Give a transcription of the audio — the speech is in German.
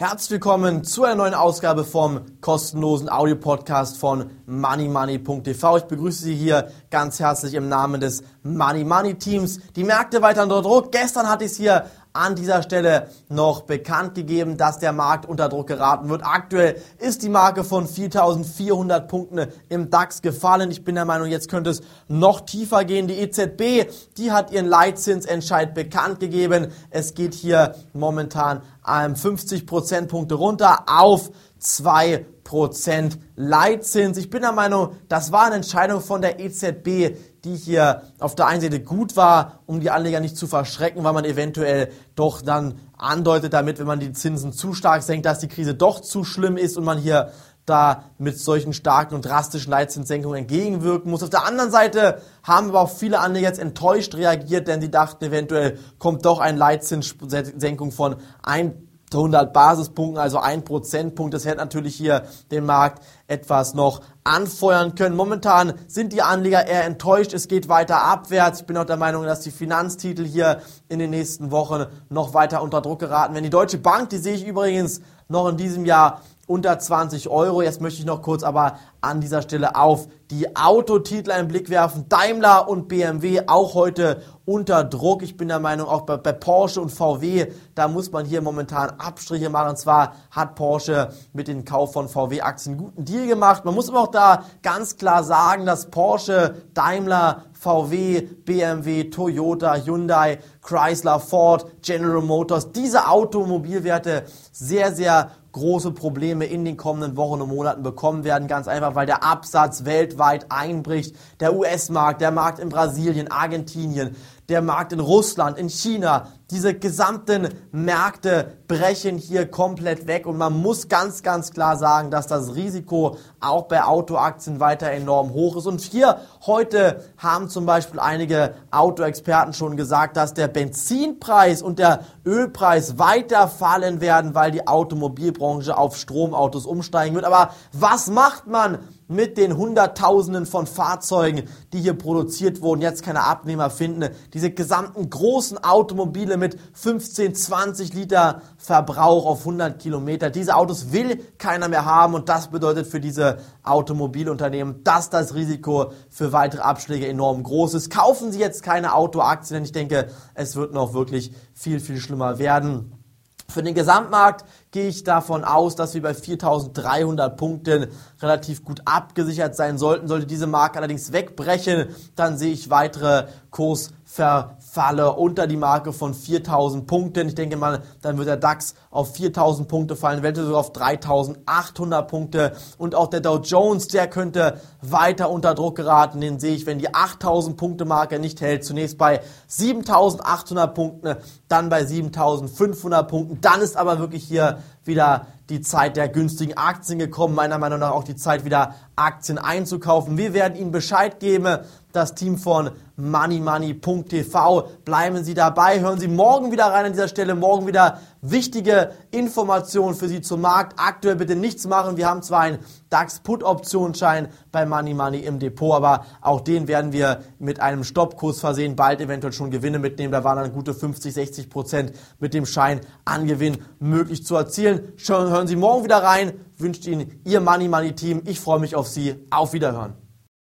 Herzlich willkommen zu einer neuen Ausgabe vom kostenlosen Audiopodcast von moneymoney.tv. Ich begrüße Sie hier ganz herzlich im Namen des Money Money Teams. Die Märkte weiter unter Druck. Gestern hatte ich es hier an dieser Stelle noch bekannt gegeben, dass der Markt unter Druck geraten wird. Aktuell ist die Marke von 4.400 Punkten im DAX gefallen. Ich bin der Meinung, jetzt könnte es noch tiefer gehen. Die EZB, die hat ihren Leitzinsentscheid bekannt gegeben. Es geht hier momentan 50 Prozentpunkte runter auf 2 Prozent Leitzins. Ich bin der Meinung, das war eine Entscheidung von der EZB, die hier auf der einen Seite gut war, um die Anleger nicht zu verschrecken, weil man eventuell doch dann andeutet damit, wenn man die Zinsen zu stark senkt, dass die Krise doch zu schlimm ist und man hier da mit solchen starken und drastischen Leitzinssenkungen entgegenwirken muss. Auf der anderen Seite haben aber auch viele Anleger jetzt enttäuscht reagiert, denn sie dachten, eventuell kommt doch eine Leitzinssenkung von 1 100 Basispunkten, also ein Prozentpunkt. Das hätte natürlich hier den Markt etwas noch anfeuern können. Momentan sind die Anleger eher enttäuscht. Es geht weiter abwärts. Ich bin auch der Meinung, dass die Finanztitel hier in den nächsten Wochen noch weiter unter Druck geraten werden. Die Deutsche Bank, die sehe ich übrigens noch in diesem Jahr unter 20 Euro. Jetzt möchte ich noch kurz aber an dieser Stelle auf die Autotitel einen Blick werfen. Daimler und BMW auch heute unter Druck. Ich bin der Meinung, auch bei, bei, Porsche und VW, da muss man hier momentan Abstriche machen. Und zwar hat Porsche mit dem Kauf von VW-Aktien einen guten Deal gemacht. Man muss aber auch da ganz klar sagen, dass Porsche, Daimler, VW, BMW, Toyota, Hyundai, Chrysler, Ford, General Motors, diese Automobilwerte sehr, sehr große Probleme in den kommenden Wochen und Monaten bekommen werden. Ganz einfach, weil der Absatz weltweit einbricht. Der US-Markt, der Markt in Brasilien, Argentinien, der Markt in Russland, in China, diese gesamten Märkte brechen hier komplett weg und man muss ganz, ganz klar sagen, dass das Risiko auch bei Autoaktien weiter enorm hoch ist. Und hier heute haben zum Beispiel einige Autoexperten schon gesagt, dass der Benzinpreis und der Ölpreis weiter fallen werden, weil die Automobilbranche auf Stromautos umsteigen wird. Aber was macht man? Mit den Hunderttausenden von Fahrzeugen, die hier produziert wurden, jetzt keine Abnehmer finden. Diese gesamten großen Automobile mit 15, 20 Liter Verbrauch auf 100 Kilometer. Diese Autos will keiner mehr haben und das bedeutet für diese Automobilunternehmen, dass das Risiko für weitere Abschläge enorm groß ist. Kaufen Sie jetzt keine Autoaktien, denn ich denke, es wird noch wirklich viel, viel schlimmer werden. Für den Gesamtmarkt gehe ich davon aus, dass wir bei 4.300 Punkten relativ gut abgesichert sein sollten. Sollte diese Marke allerdings wegbrechen, dann sehe ich weitere Kursverfalle unter die Marke von 4.000 Punkten. Ich denke mal, dann wird der DAX auf 4.000 Punkte fallen, eventuell sogar auf 3.800 Punkte. Und auch der Dow Jones, der könnte weiter unter Druck geraten. Den sehe ich, wenn die 8.000 Punkte Marke nicht hält, zunächst bei 7.800 Punkten, dann bei 7.500 Punkten. Dann ist aber wirklich hier wieder die Zeit der günstigen Aktien gekommen. Meiner Meinung nach auch die Zeit, wieder Aktien einzukaufen. Wir werden Ihnen Bescheid geben. Das Team von moneymoney.tv. Bleiben Sie dabei. Hören Sie morgen wieder rein an dieser Stelle. Morgen wieder wichtige Informationen für Sie zum Markt. Aktuell bitte nichts machen. Wir haben zwar einen DAX-Put-Optionsschein bei Money Money im Depot, aber auch den werden wir mit einem Stoppkurs versehen. Bald eventuell schon Gewinne mitnehmen. Da waren dann gute 50, 60 Prozent mit dem Schein an Gewinn möglich zu erzielen. Hören Sie morgen wieder rein. Wünscht Ihnen Ihr Money Money Team. Ich freue mich auf Sie. Auf Wiederhören.